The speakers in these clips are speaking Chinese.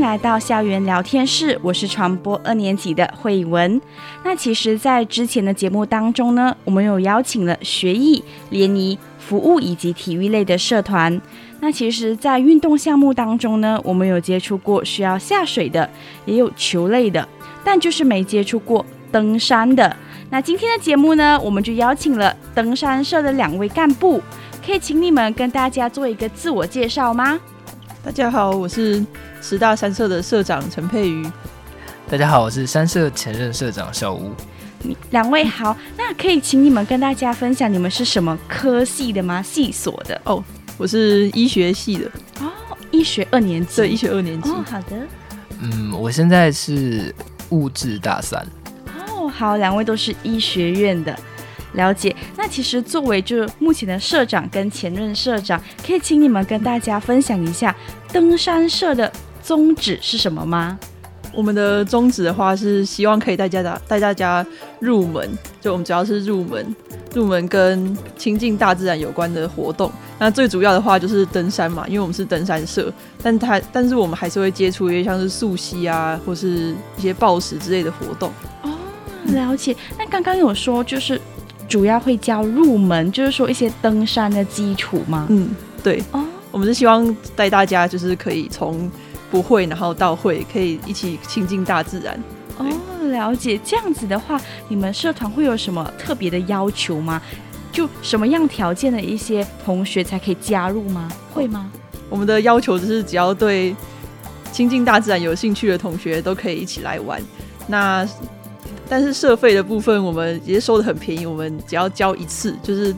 来到校园聊天室，我是传播二年级的慧文。那其实，在之前的节目当中呢，我们有邀请了学艺、联谊、服务以及体育类的社团。那其实，在运动项目当中呢，我们有接触过需要下水的，也有球类的，但就是没接触过登山的。那今天的节目呢，我们就邀请了登山社的两位干部，可以请你们跟大家做一个自我介绍吗？大家好，我是十大三社的社长陈佩瑜。大家好，我是三社前任社长小吴。两位好，那可以请你们跟大家分享你们是什么科系的吗？系所的哦，我是医学系的哦，医学二年级，对，医学二年级。哦，好的。嗯，我现在是物质大三。哦，好，两位都是医学院的。了解，那其实作为就是目前的社长跟前任社长，可以请你们跟大家分享一下登山社的宗旨是什么吗？我们的宗旨的话是希望可以带大家带大家入门，就我们主要是入门，入门跟亲近大自然有关的活动。那最主要的话就是登山嘛，因为我们是登山社，但它但是我们还是会接触一些像是溯溪啊，或是一些暴食之类的活动。哦，了解。那刚刚有说就是。主要会教入门，就是说一些登山的基础吗？嗯，对。哦，我们是希望带大家，就是可以从不会，然后到会，可以一起亲近大自然。哦，了解。这样子的话，你们社团会有什么特别的要求吗？就什么样条件的一些同学才可以加入吗？会吗？我们的要求就是只要对亲近大自然有兴趣的同学都可以一起来玩。那但是社费的部分，我们也收的很便宜，我们只要交一次，就是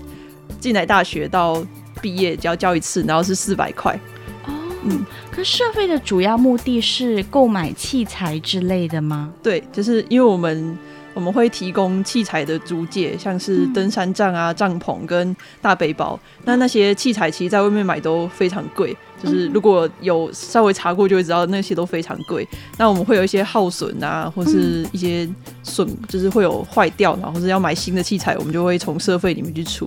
进来大学到毕业只要交一次，然后是四百块。哦，嗯，可是社费的主要目的是购买器材之类的吗？对，就是因为我们我们会提供器材的租借，像是登山杖啊、帐篷跟大背包。嗯、那那些器材其实在外面买都非常贵。就是如果有稍微查过，就会知道那些都非常贵。那我们会有一些耗损啊，或是一些损，就是会有坏掉，然后或是要买新的器材，我们就会从社费里面去出。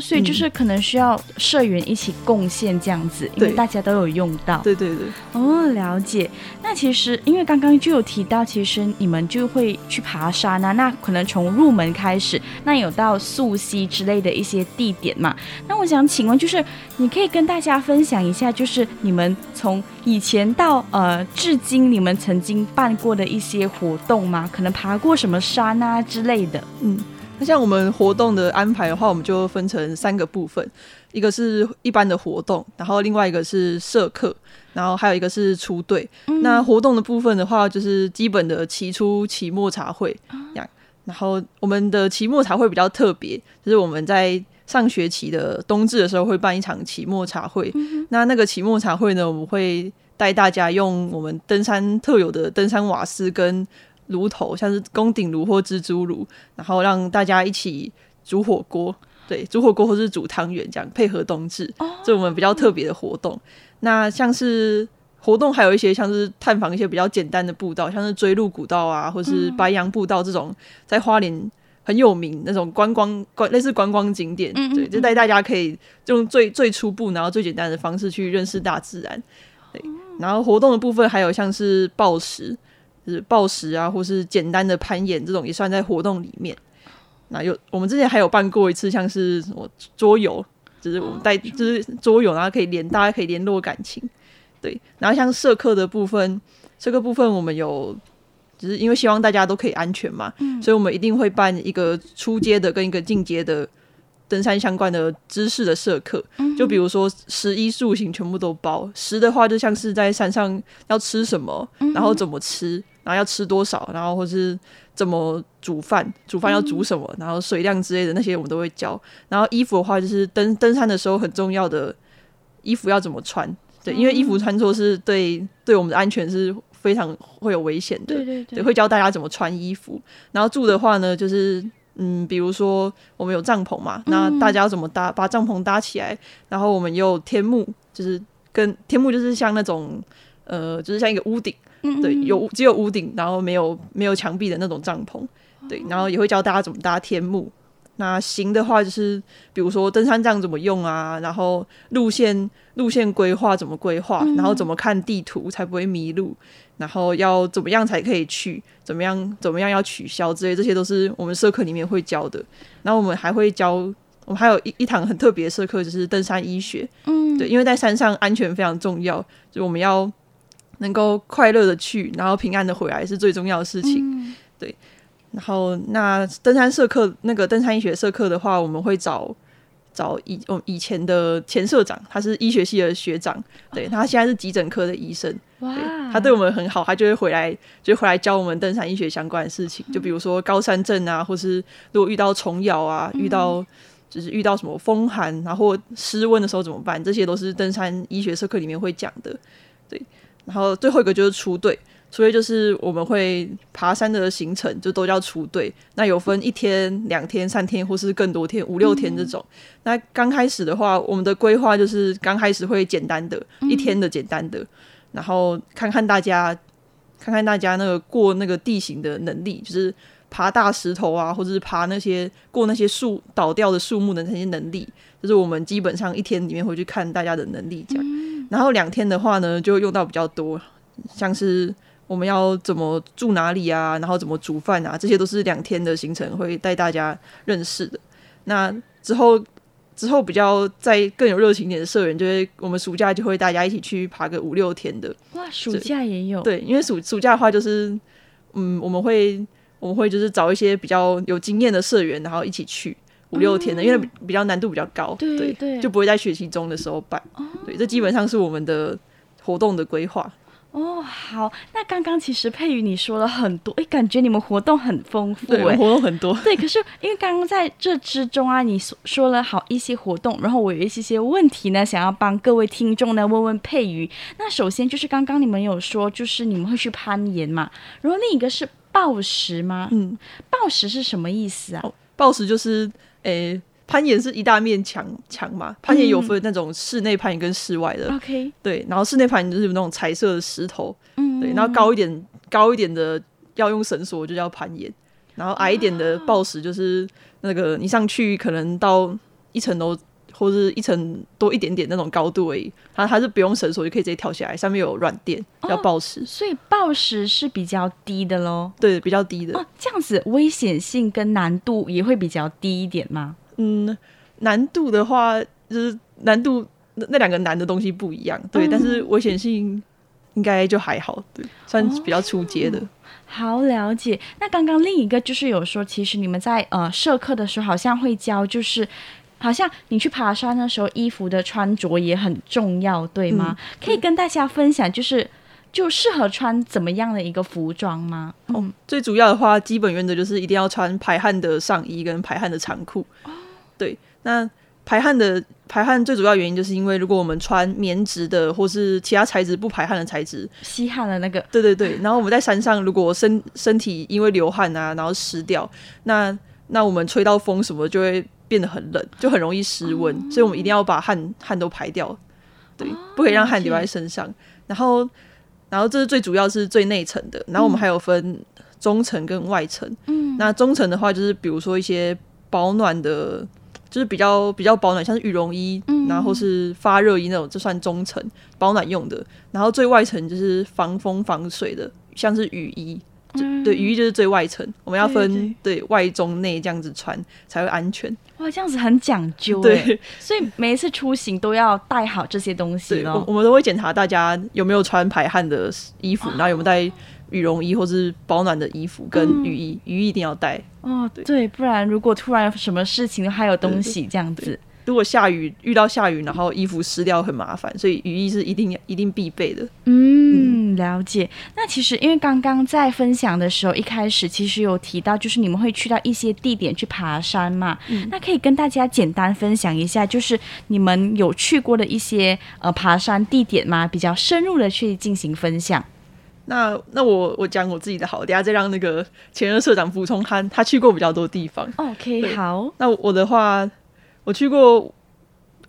所以就是可能需要社员一起贡献这样子，因为大家都有用到。对对对。哦，了解。那其实因为刚刚就有提到，其实你们就会去爬山啊，那可能从入门开始，那有到溯溪之类的一些地点嘛。那我想请问，就是你可以跟大家分享一下。就是你们从以前到呃至今，你们曾经办过的一些活动吗？可能爬过什么山啊之类的。嗯，那像我们活动的安排的话，我们就分成三个部分，一个是一般的活动，然后另外一个是社课，然后还有一个是出队。嗯、那活动的部分的话，就是基本的期初、期末茶会这样。然后我们的期末茶会比较特别，就是我们在。上学期的冬至的时候会办一场期末茶会，嗯、那那个期末茶会呢，我们会带大家用我们登山特有的登山瓦斯跟炉头，像是宫顶炉或蜘蛛炉，然后让大家一起煮火锅，对，煮火锅或是煮汤圆这样配合冬至，这、哦、我们比较特别的活动。那像是活动还有一些像是探访一些比较简单的步道，像是追鹿古道啊，或是白杨步道这种，在花莲。很有名那种观光观类似观光景点，嗯嗯嗯对，就带大家可以用最最初步，然后最简单的方式去认识大自然。对，然后活动的部分还有像是抱石，就是暴食啊，或是简单的攀岩这种也算在活动里面。那有我们之前还有办过一次，像是什么桌游，就是我们带就是桌游，然后可以联大家可以联络感情。对，然后像社课的部分，这个部分我们有。只是因为希望大家都可以安全嘛，嗯、所以我们一定会办一个初阶的跟一个进阶的登山相关的知识的社课。嗯、就比如说食衣住行全部都包，食的话就像是在山上要吃什么，然后怎么吃，然后要吃多少，然后或是怎么煮饭，煮饭要煮什么，然后水量之类的那些我们都会教。然后衣服的话，就是登登山的时候很重要的衣服要怎么穿，对，因为衣服穿错是对对我们的安全是。非常会有危险的。对对对，会教大家怎么穿衣服。然后住的话呢，就是嗯，比如说我们有帐篷嘛，那大家要怎么搭，把帐篷搭起来。然后我们也有天幕，就是跟天幕就是像那种呃，就是像一个屋顶，对，有只有屋顶，然后没有没有墙壁的那种帐篷。对，然后也会教大家怎么搭天幕。那行的话，就是比如说登山杖怎么用啊，然后路线路线规划怎么规划，然后怎么看地图才不会迷路，然后要怎么样才可以去，怎么样怎么样要取消之类，这些都是我们社课里面会教的。然后我们还会教，我们还有一一堂很特别的社课，就是登山医学。嗯，对，因为在山上安全非常重要，就我们要能够快乐的去，然后平安的回来是最重要的事情。对。然后，那登山社课那个登山医学社课的话，我们会找找以我以前的前社长，他是医学系的学长，对，他现在是急诊科的医生，哇，他对我们很好，他就会回来，就回来教我们登山医学相关的事情，就比如说高山症啊，或是如果遇到虫咬啊，遇到就是遇到什么风寒，然后湿温的时候怎么办，这些都是登山医学社课里面会讲的，对。然后最后一个就是出队。所以就是我们会爬山的行程就都叫出队，那有分一天、两天、三天，或是更多天，五六天这种。嗯、那刚开始的话，我们的规划就是刚开始会简单的，一天的简单的，嗯、然后看看大家，看看大家那个过那个地形的能力，就是爬大石头啊，或者是爬那些过那些树倒掉的树木的那些能力，就是我们基本上一天里面会去看大家的能力这样。嗯、然后两天的话呢，就用到比较多，像是。我们要怎么住哪里啊？然后怎么煮饭啊？这些都是两天的行程，会带大家认识的。那之后，之后比较再更有热情一点的社员，就会我们暑假就会大家一起去爬个五六天的。哇，暑假也有？对，因为暑暑假的话，就是嗯，我们会我们会就是找一些比较有经验的社员，然后一起去五六天的，嗯、因为比较难度比较高，对对，对，就不会在学期中的时候办。哦、对，这基本上是我们的活动的规划。哦，好，那刚刚其实佩瑜你说了很多，诶，感觉你们活动很丰富，对，活动很多，对。可是因为刚刚在这之中啊，你说说了好一些活动，然后我有一些些问题呢，想要帮各位听众呢问问佩瑜。那首先就是刚刚你们有说，就是你们会去攀岩嘛，然后另一个是暴食吗？嗯，暴食是什么意思啊？暴食就是诶。攀岩是一大面墙墙嘛，攀岩有分那种室内攀岩跟室外的。OK，、嗯、对，然后室内攀岩就是有那种彩色的石头，嗯，对，然后高一点高一点的要用绳索就叫攀岩，然后矮一点的暴石就是那个你上去可能到一层楼或者一层多一点点那种高度而已，它它是不用绳索就可以直接跳下来，上面有软垫要抱石、哦，所以抱石是比较低的喽，对，比较低的哦，这样子危险性跟难度也会比较低一点吗？嗯，难度的话，就是难度那那两个难的东西不一样，对，嗯、但是危险性应该就还好，对，算比较初阶的、哦。好了解。那刚刚另一个就是有说，其实你们在呃社课的时候好像会教，就是好像你去爬山的时候，衣服的穿着也很重要，对吗？嗯、可以跟大家分享，就是就适合穿怎么样的一个服装吗？嗯、哦，最主要的话，基本原则就是一定要穿排汗的上衣跟排汗的长裤。对，那排汗的排汗最主要原因就是因为如果我们穿棉质的或是其他材质不排汗的材质，吸汗的那个，对对对。然后我们在山上，如果身身体因为流汗啊，然后湿掉，那那我们吹到风什么就会变得很冷，就很容易失温。哦、所以我们一定要把汗汗都排掉，对，不可以让汗留在身上。哦、然后，然后这是最主要是最内层的。然后我们还有分中层跟外层。嗯，那中层的话就是比如说一些保暖的。就是比较比较保暖，像是羽绒衣，嗯、然后是发热衣那种，就算中层保暖用的。然后最外层就是防风防水的，像是雨衣。嗯、对，雨衣就是最外层，我们要分对，外中内这样子穿才会安全。哇，这样子很讲究。对，所以每一次出行都要带好这些东西。我我们都会检查大家有没有穿排汗的衣服，然后有没有带。羽绒衣或是保暖的衣服跟雨衣，嗯、雨衣一定要带哦。对，对，不然如果突然什么事情还有东西这样子，如果下雨遇到下雨，然后衣服湿掉很麻烦，所以雨衣是一定要一定必备的。嗯，了解。那其实因为刚刚在分享的时候，一开始其实有提到，就是你们会去到一些地点去爬山嘛。嗯，那可以跟大家简单分享一下，就是你们有去过的一些呃爬山地点吗？比较深入的去进行分享。那那我我讲我自己的好，等下再让那个前任社长补充他他去过比较多地方。OK，好。那我的话，我去过，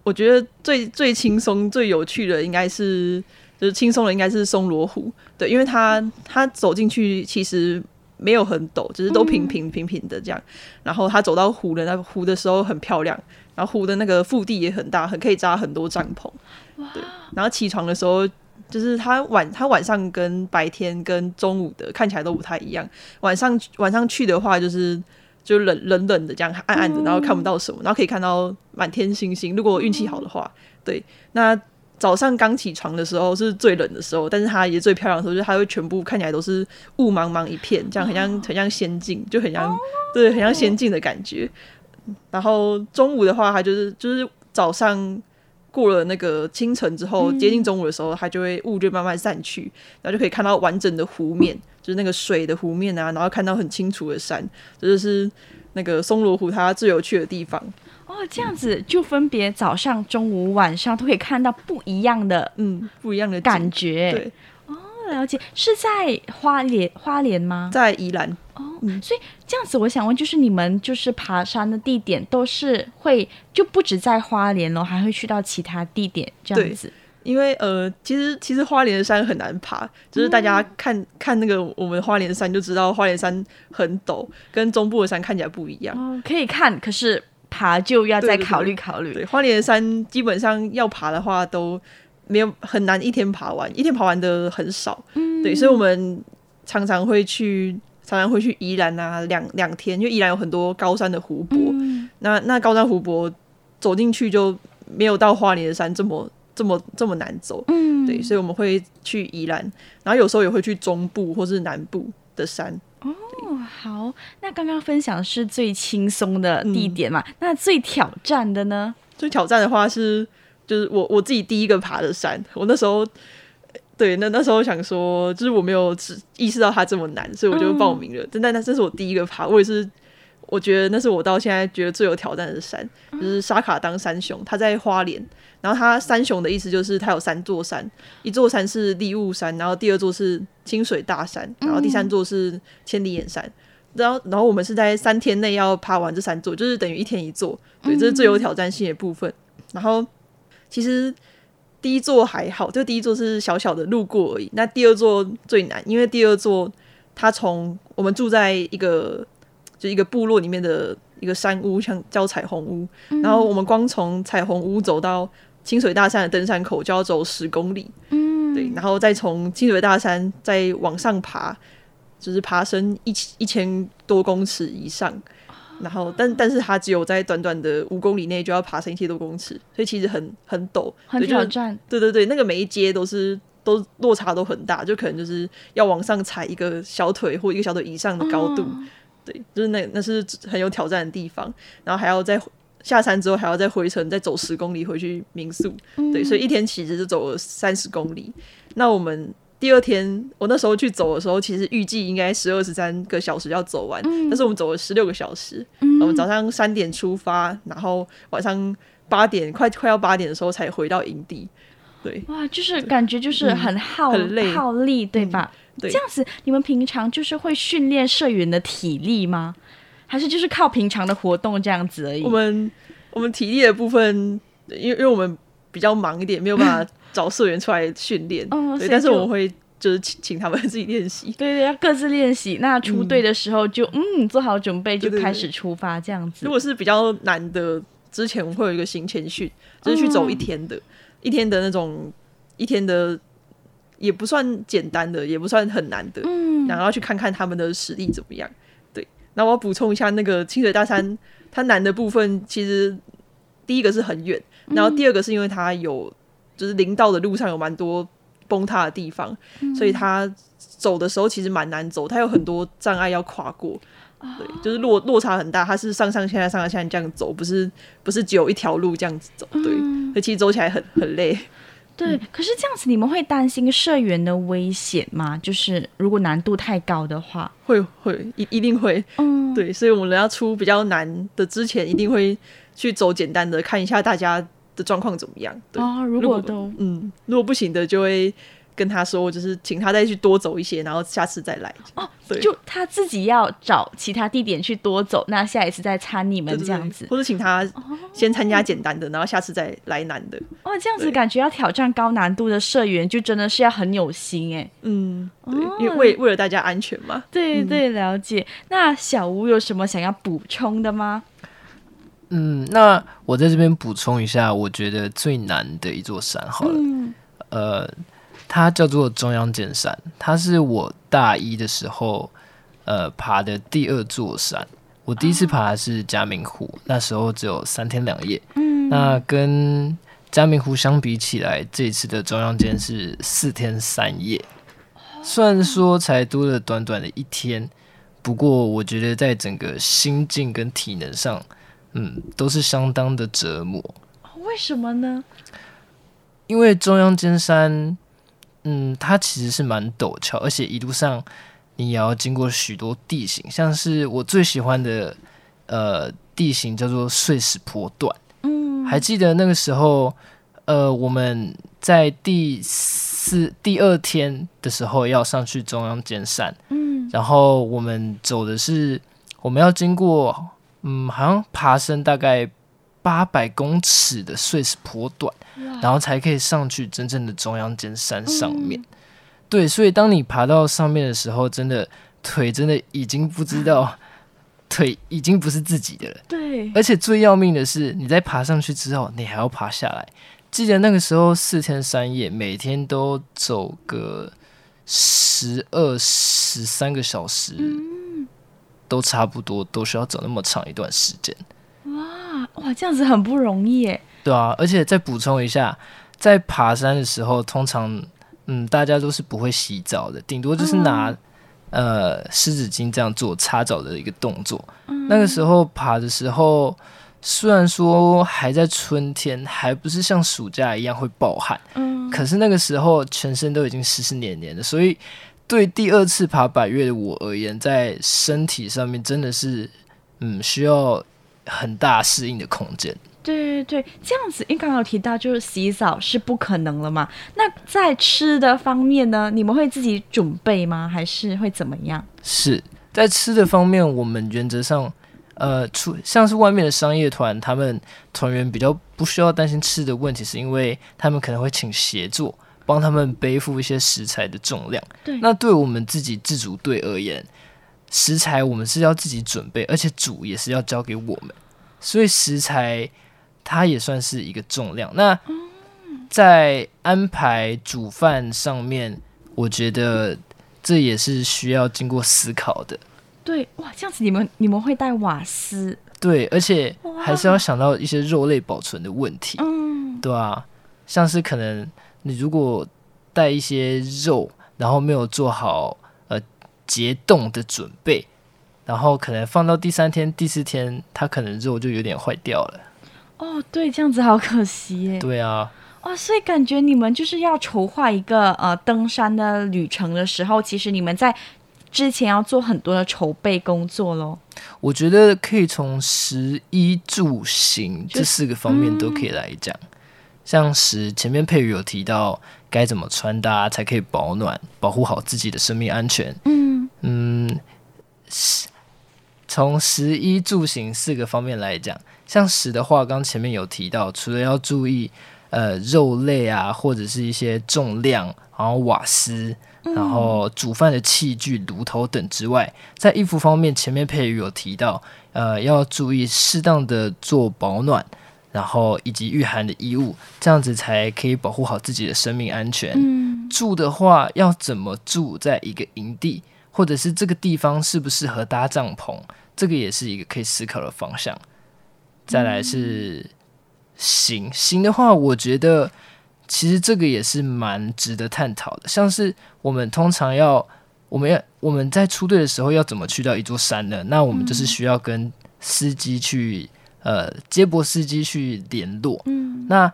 我觉得最最轻松、最有趣的应该是就是轻松的应该是松罗湖，对，因为它它走进去其实没有很陡，只是都平平平平的这样。嗯、然后它走到湖的那个湖的时候很漂亮，然后湖的那个腹地也很大，很可以扎很多帐篷。对，然后起床的时候。就是它晚，它晚上跟白天跟中午的看起来都不太一样。晚上晚上去的话，就是就冷冷冷的这样暗暗的，然后看不到什么，然后可以看到满天星星。如果运气好的话，对。那早上刚起床的时候是最冷的时候，但是它也最漂亮的时候，就是它会全部看起来都是雾茫茫一片，这样很像很像仙境，就很像对，很像仙境的感觉。然后中午的话，它就是就是早上。过了那个清晨之后，接近中午的时候，它就会雾就慢慢散去，然后就可以看到完整的湖面，就是那个水的湖面啊，然后看到很清楚的山，这就是那个松罗湖它最有趣的地方。哦，这样子就分别早上、中午、晚上都可以看到不一样的，嗯，不一样的感觉。对，哦，了解，是在花莲花莲吗？在宜兰。哦，所以这样子，我想问，就是你们就是爬山的地点都是会就不止在花莲咯，还会去到其他地点这样子？因为呃，其实其实花莲的山很难爬，就是大家看、嗯、看那个我们花莲山就知道，花莲山很陡，跟中部的山看起来不一样。哦，可以看，可是爬就要再考虑考虑。对，对，对，花莲的山基本上要爬的话都没有很难，一天爬完，一天爬完的很少。嗯，对，所以我们常常会去。常常会去宜兰啊，两两天，因为宜兰有很多高山的湖泊。嗯、那那高山湖泊走进去就没有到花莲的山这么这么这么难走。嗯，对，所以我们会去宜兰，然后有时候也会去中部或是南部的山。哦，好，那刚刚分享是最轻松的地点嘛？嗯、那最挑战的呢？最挑战的话是，就是我我自己第一个爬的山，我那时候。对，那那时候想说，就是我没有意识到它这么难，所以我就报名了。嗯、但那这是我第一个爬，我也是，我觉得那是我到现在觉得最有挑战的山，就是沙卡当三雄，它在花莲。然后它三雄的意思就是它有三座山，一座山是立雾山，然后第二座是清水大山，然后第三座是千里眼山。然后，然后我们是在三天内要爬完这三座，就是等于一天一座。对，这是最有挑战性的部分。然后其实。第一座还好，就第一座是小小的路过而已。那第二座最难，因为第二座它从我们住在一个就一个部落里面的一个山屋，像叫彩虹屋。嗯、然后我们光从彩虹屋走到清水大山的登山口就要走十公里。嗯，对，然后再从清水大山再往上爬，就是爬升一一千多公尺以上。然后，但但是它只有在短短的五公里内就要爬升一千多公尺，所以其实很很陡，很挑战。对对对，那个每一阶都是都落差都很大，就可能就是要往上踩一个小腿或一个小腿以上的高度。嗯、对，就是那那是很有挑战的地方。然后还要再下山之后还要再回程，再走十公里回去民宿。嗯、对，所以一天其实就走了三十公里。那我们。第二天，我那时候去走的时候，其实预计应该十二十三个小时要走完，嗯、但是我们走了十六个小时。嗯、我们早上三点出发，然后晚上八点快快要八点的时候才回到营地。对，哇，就是感觉就是很耗、嗯、很累耗力，对吧？嗯、对，这样子，你们平常就是会训练社员的体力吗？还是就是靠平常的活动这样子而已？我们我们体力的部分，因为因为我们比较忙一点，没有办法。找社员出来训练，哦、对，但是我们会就是请请他们自己练习，对对，要各自练习。那出队的时候就嗯，嗯做好准备就开始出发这样子。如果是比较难的，之前我会有一个行前训，就是去走一天的，嗯、一天的那种一天的也不算简单的，也不算很难的，嗯，然后去看看他们的实力怎么样。对，那我要补充一下，那个清水大山它难的部分，其实第一个是很远，然后第二个是因为它有。就是林道的路上有蛮多崩塌的地方，嗯、所以它走的时候其实蛮难走，它有很多障碍要跨过，哦、对，就是落落差很大，它是上上下下上上下下这样走，不是不是只有一条路这样子走，对，嗯、所以其实走起来很很累。对，嗯、可是这样子你们会担心社员的危险吗？就是如果难度太高的话，会会一一定会，嗯，对，所以我们要出比较难的之前，一定会去走简单的，看一下大家的状况怎么样？对，哦，如果都嗯，如果不行的，就会跟他说，就是请他再去多走一些，然后下次再来。哦，对，就他自己要找其他地点去多走，那下一次再参你们这样子，对对对，或者请他先参加简单的，然后下次再来难的。哦，这样子感觉要挑战高难度的社员，就真的是要很有心哎。嗯，对，因为为为了大家安全嘛。对对，了解。那小吴有什么想要补充的吗？嗯，那我在这边补充一下，我觉得最难的一座山好了，嗯、呃，它叫做中央尖山，它是我大一的时候呃爬的第二座山。我第一次爬的是嘉明湖，哦、那时候只有三天两夜。嗯，那跟嘉明湖相比起来，这一次的中央尖是四天三夜。虽然说才多了短短的一天，不过我觉得在整个心境跟体能上。嗯，都是相当的折磨。为什么呢？因为中央尖山，嗯，它其实是蛮陡峭，而且一路上你也要经过许多地形，像是我最喜欢的呃地形叫做碎石坡段。嗯，还记得那个时候，呃，我们在第四第二天的时候要上去中央尖山，嗯，然后我们走的是我们要经过。嗯，好像爬升大概八百公尺的碎石坡段，然后才可以上去真正的中央尖山上面。嗯、对，所以当你爬到上面的时候，真的腿真的已经不知道，腿已经不是自己的了。对，而且最要命的是，你在爬上去之后，你还要爬下来。记得那个时候四天三夜，每天都走个十二十三个小时。嗯都差不多，都需要走那么长一段时间。哇哇，这样子很不容易耶。对啊，而且再补充一下，在爬山的时候，通常嗯，大家都是不会洗澡的，顶多就是拿、嗯、呃湿纸巾这样做擦澡的一个动作。嗯、那个时候爬的时候，虽然说还在春天，还不是像暑假一样会暴汗，嗯，可是那个时候全身都已经湿湿黏黏的，所以。对第二次爬百越的我而言，在身体上面真的是，嗯，需要很大适应的空间。对对对，这样子，因为刚刚有提到，就是洗澡是不可能了嘛。那在吃的方面呢，你们会自己准备吗？还是会怎么样？是在吃的方面，我们原则上，呃，出像是外面的商业团，他们团员比较不需要担心吃的问题，是因为他们可能会请协作。帮他们背负一些食材的重量。对，那对我们自己自主队而言，食材我们是要自己准备，而且煮也是要交给我们，所以食材它也算是一个重量。那在安排煮饭上面，我觉得这也是需要经过思考的。对，哇，这样子你们你们会带瓦斯？对，而且还是要想到一些肉类保存的问题。嗯，对啊，像是可能。你如果带一些肉，然后没有做好呃解冻的准备，然后可能放到第三天、第四天，它可能肉就有点坏掉了。哦，对，这样子好可惜耶。对啊。哦，所以感觉你们就是要筹划一个呃登山的旅程的时候，其实你们在之前要做很多的筹备工作喽。我觉得可以从食衣住行这四个方面都可以来讲。嗯像是前面佩瑜有提到该怎么穿搭才可以保暖，保护好自己的生命安全。嗯嗯，从食衣住行四个方面来讲，像食的话，刚前面有提到，除了要注意呃肉类啊，或者是一些重量，然后瓦斯，然后煮饭的器具、炉头等之外，在衣服方面，前面佩瑜有提到，呃，要注意适当的做保暖。然后以及御寒的衣物，这样子才可以保护好自己的生命安全。嗯，住的话要怎么住在一个营地，或者是这个地方适不适合搭帐篷，这个也是一个可以思考的方向。再来是行行的话，我觉得其实这个也是蛮值得探讨的。像是我们通常要，我们要我们在出队的时候要怎么去到一座山呢？那我们就是需要跟司机去。呃，接驳司机去联络。嗯，那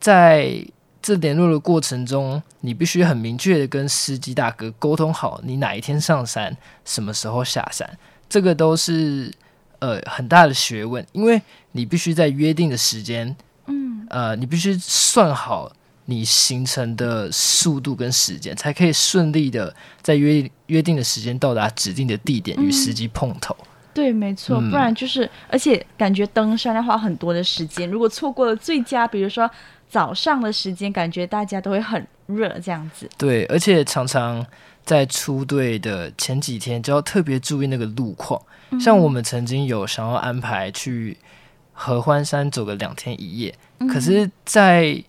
在这联络的过程中，你必须很明确的跟司机大哥沟通好，你哪一天上山，什么时候下山，这个都是呃很大的学问，因为你必须在约定的时间，嗯，呃，你必须算好你行程的速度跟时间，才可以顺利的在约约定的时间到达指定的地点与司机碰头。嗯、对，没错，不然就是，而且感觉登山要花很多的时间，如果错过了最佳，比如说早上的时间，感觉大家都会很热这样子。对，而且常常在出队的前几天就要特别注意那个路况。嗯、像我们曾经有想要安排去合欢山走个两天一夜，嗯、可是，在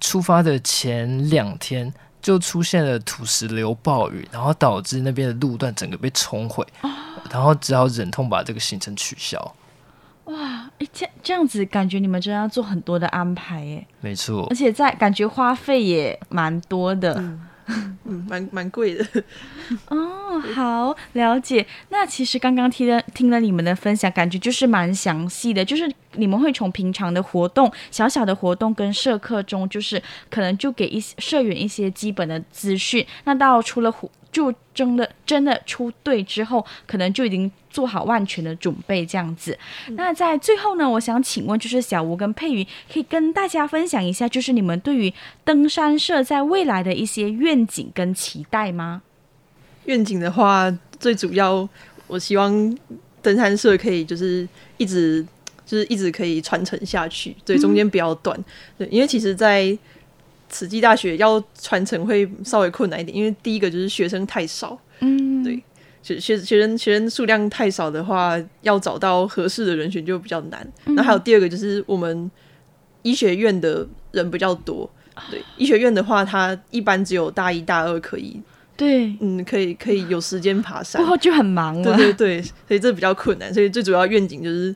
出发的前两天就出现了土石流暴雨，然后导致那边的路段整个被冲毁，哦、然后只好忍痛把这个行程取消。哇，哎，这这样子感觉你们真的要做很多的安排耶。没错，而且在感觉花费也蛮多的。嗯嗯，蛮蛮贵的哦。好，了解。那其实刚刚听了听了你们的分享，感觉就是蛮详细的。就是你们会从平常的活动、小小的活动跟社课中，就是可能就给一些社员一些基本的资讯。那到除了活就真的真的出队之后，可能就已经做好万全的准备这样子。嗯、那在最后呢，我想请问，就是小吴跟佩瑜，可以跟大家分享一下，就是你们对于登山社在未来的一些愿景跟期待吗？愿景的话，最主要我希望登山社可以就是一直就是一直可以传承下去，对，中间不要断。嗯、对，因为其实，在慈济大学要传承会稍微困难一点，因为第一个就是学生太少，嗯，对，学学学生学生数量太少的话，要找到合适的人选就比较难。那、嗯、还有第二个就是我们医学院的人比较多，对，医学院的话，它一般只有大一大二可以，对，嗯，可以可以有时间爬山，过后就很忙了，对对对，所以这比较困难。所以最主要愿景就是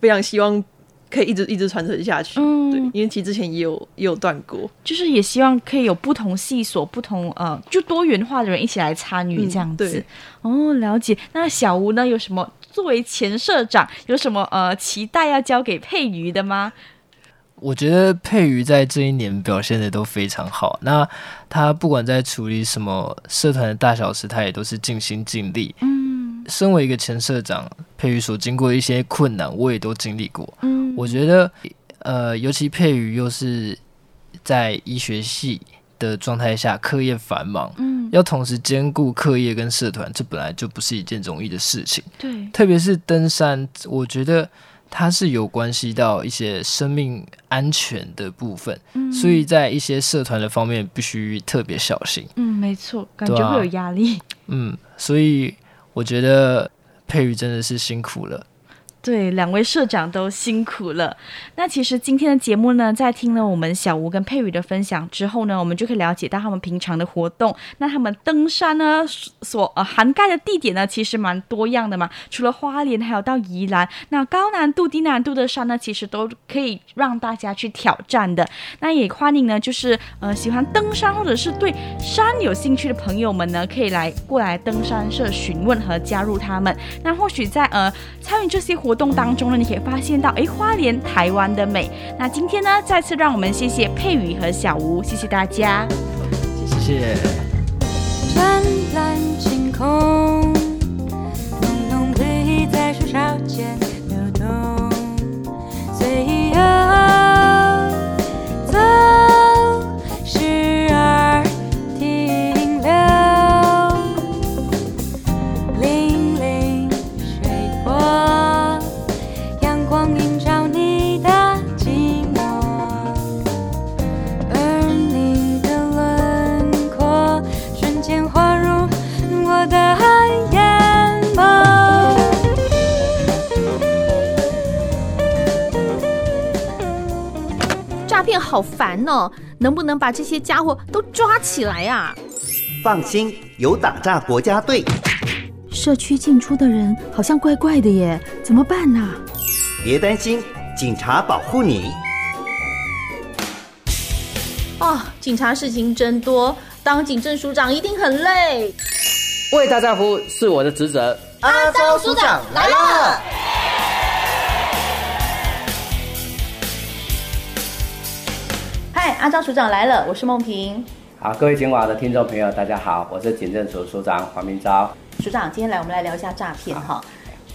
非常希望。可以一直一直传承下去，嗯，对，因为其实之前也有也有断过，就是也希望可以有不同系所、不同呃，就多元化的人一起来参与这样子。嗯、哦，了解。那小吴呢，有什么作为前社长，有什么呃期待要交给佩瑜的吗？我觉得佩瑜在这一年表现的都非常好。那他不管在处理什么社团的大小事，他也都是尽心尽力。嗯。身为一个前社长，佩瑜所经过的一些困难，我也都经历过。嗯，我觉得，呃，尤其佩瑜又是在医学系的状态下，课业繁忙，嗯，要同时兼顾课业跟社团，这本来就不是一件容易的事情。对，特别是登山，我觉得它是有关系到一些生命安全的部分，嗯，所以在一些社团的方面必须特别小心。嗯，没错，感觉会有压力。嗯，所以。我觉得佩瑜真的是辛苦了。对，两位社长都辛苦了。那其实今天的节目呢，在听了我们小吴跟佩宇的分享之后呢，我们就可以了解到他们平常的活动。那他们登山呢，所呃涵盖的地点呢，其实蛮多样的嘛。除了花莲，还有到宜兰，那高难度、低难度的山呢，其实都可以让大家去挑战的。那也欢迎呢，就是呃喜欢登山或者是对山有兴趣的朋友们呢，可以来过来登山社询问和加入他们。那或许在呃参与这些活动当中呢，你可以发现到，哎，花莲台湾的美。那今天呢，再次让我们谢谢佩宇和小吴，谢谢大家，谢谢。湛蓝晴空，在树梢间好烦哦！能不能把这些家伙都抓起来啊？放心，有打诈国家队。社区进出的人好像怪怪的耶，怎么办呢？别担心，警察保护你。哦，警察事情真多，当警政署长一定很累。为大家服务是我的职责。阿昭署长来了。阿张署长来了，我是梦萍。好，各位警网的听众朋友，大家好，我是警政署署长黄明昭。署长，今天来我们来聊一下诈骗哈。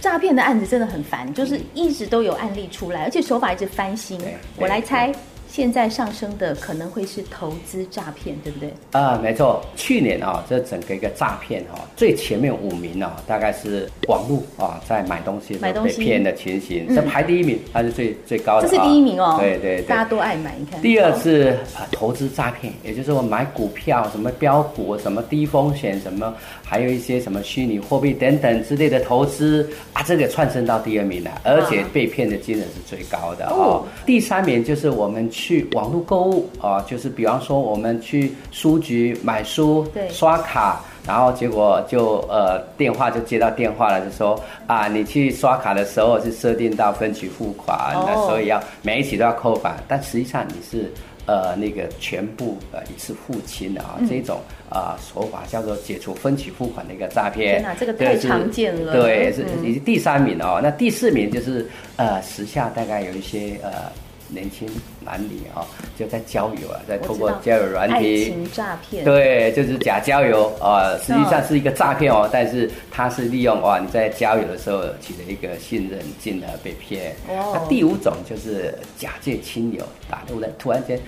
诈骗的案子真的很烦，就是一直都有案例出来，而且手法一直翻新。我来猜，现在上升的可能会是投资诈骗，对不对？啊，没错。去年啊，这整个一个诈骗哈，最前面五名啊，大概是网络啊，在买东西被骗的情形，这排第一名，它是最最高的。这是第一名哦。对对对，大家都爱买，你看。第二是投资诈骗，也就是我买股票，什么标股，什么低风险，什么还有一些什么虚拟货币等等之类的投资啊，这个窜升到第二名了，而且被骗的金额是最高的哦。第三名就是我们去网络购物啊，就是比方说我们去书局买书，对，刷卡，然后结果就呃电话就接到电话了，就说啊，你去刷卡的时候是设定到分期付款，那所以要每一期都要扣款，但实际上你是呃那个全部呃一次付清的啊，这种啊手法叫做解除分期付款的一个诈骗。天哪，这个太常见了。对，是已经第三名哦，那第四名就是呃时下大概有一些呃。年轻男女啊，就在交友啊，在通过交友软体，爱情诈骗，对，就是假交友啊，实际上是一个诈骗哦，但是他是利用哇，你在交友的时候取得一个信任，进而被骗。哦，那第五种就是假借亲友打入来，突然间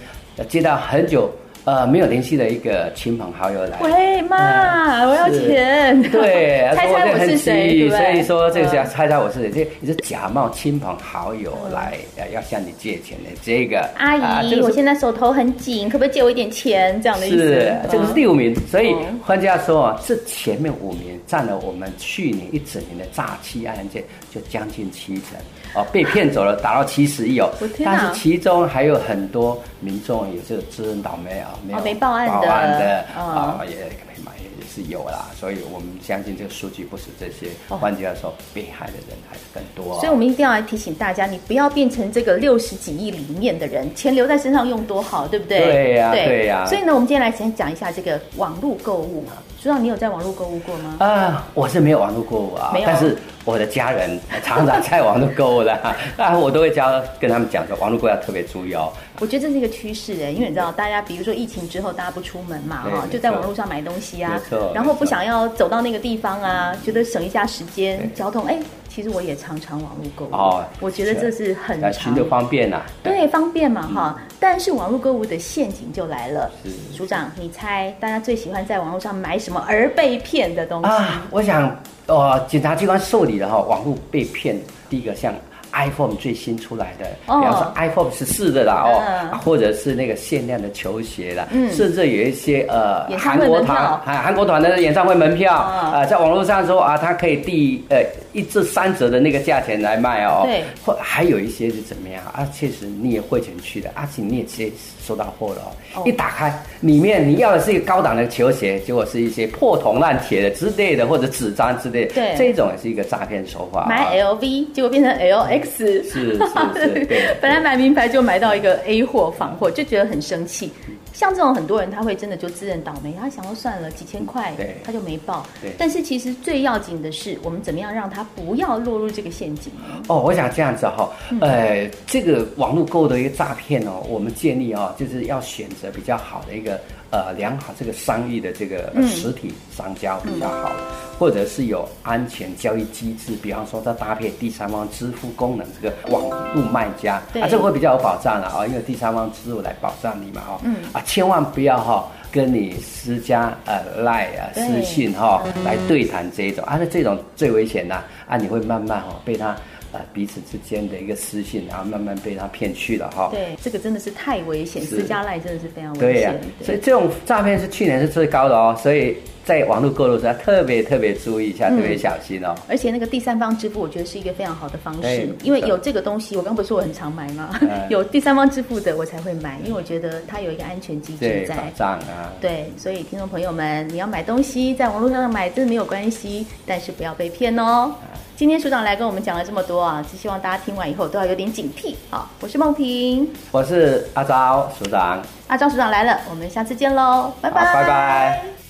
接到很久。呃，没有联系的一个亲朋好友来，喂妈，我要钱，对，猜猜我是谁？所以说这个是要猜猜我是谁，这你是假冒亲朋好友来要向你借钱的这个阿姨，我现在手头很紧，可不可以借我一点钱？这样的意思。是，这个是第五名，所以换句话说，这前面五名占了我们去年一整年的诈欺案件就将近七成。哦，被骗走了，达到七十亿哦。但是其中还有很多民众也是知恩倒霉啊，没有没报案的，报案的啊，也没买也是有啦。所以我们相信这个数据不是这些，换句话说，被害的人还是更多。所以我们一定要来提醒大家，你不要变成这个六十几亿里面的人，钱留在身上用多好，对不对？对呀，对呀。所以呢，我们今天来先讲一下这个网络购物。知道你有在网络购物过吗？啊，我是没有网络购物啊，没有，但是。我的家人常常在网络购物的，啊，我都会教跟他们讲说，网络购物要特别注意哦。我觉得这是一个趋势哎，因为你知道，大家比如说疫情之后，大家不出门嘛，哈，就在网络上买东西啊，然后不想要走到那个地方啊，觉得省一下时间，交通，哎，其实我也常常网络购物哦。我觉得这是很常就方便呐，对，方便嘛哈。但是网络购物的陷阱就来了，署长，你猜大家最喜欢在网络上买什么而被骗的东西？啊？我想。哦，检察机关受理了哈，网络被骗，第一个像 iPhone 最新出来的，比方说 iPhone 十四的啦哦，或者是那个限量的球鞋啦，甚至有一些呃韩国团韩韩国团的演唱会门票啊，在网络上说啊，它可以第呃一至三折的那个价钱来卖哦，对，或还有一些是怎么样啊？确实你也汇钱去的，而且你也直接收到货了哦，一打开里面你要的是一个高档的球鞋，结果是一些破铜烂铁的之类的，或者纸张之类的，对，这种也是一个诈骗手法。买 LV 结果变成 LX。是是是，对，本来买名牌就买到一个 A 货仿货，就觉得很生气。像这种很多人，他会真的就自认倒霉，他想要算了几千块，他就没报。对，但是其实最要紧的是，我们怎么样让他不要落入这个陷阱呢？哦，我想这样子哈，呃，这个网络购物的一个诈骗哦，我们建议哦，就是要选择比较好的一个呃良好这个商誉的这个实体商家比较好，或者是有安全交易机制，比方说它搭配第三方支付功能，这个网络卖家，啊，这个会比较有保障了啊，因为第三方支付来保障你嘛，哈，嗯。啊。千万不要哈跟你私家呃赖啊私信哈来对谈这一种，啊，那这种最危险的啊，你会慢慢哈被他呃彼此之间的一个私信，然后慢慢被他骗去了哈。对，这个真的是太危险，私加赖真的是非常危险。对呀，所以这种诈骗是去年是最高的哦，所以。在网络购物时，要特别特别注意一下，特别小心哦。而且那个第三方支付，我觉得是一个非常好的方式，因为有这个东西，我刚不是说我很常买吗？有第三方支付的，我才会买，因为我觉得它有一个安全机制在。保障啊。对，所以听众朋友们，你要买东西，在网络上买真的没有关系，但是不要被骗哦。今天署长来跟我们讲了这么多啊，只希望大家听完以后都要有点警惕。啊，我是梦萍，我是阿昭署长，阿昭署长来了，我们下次见喽，拜拜，拜拜。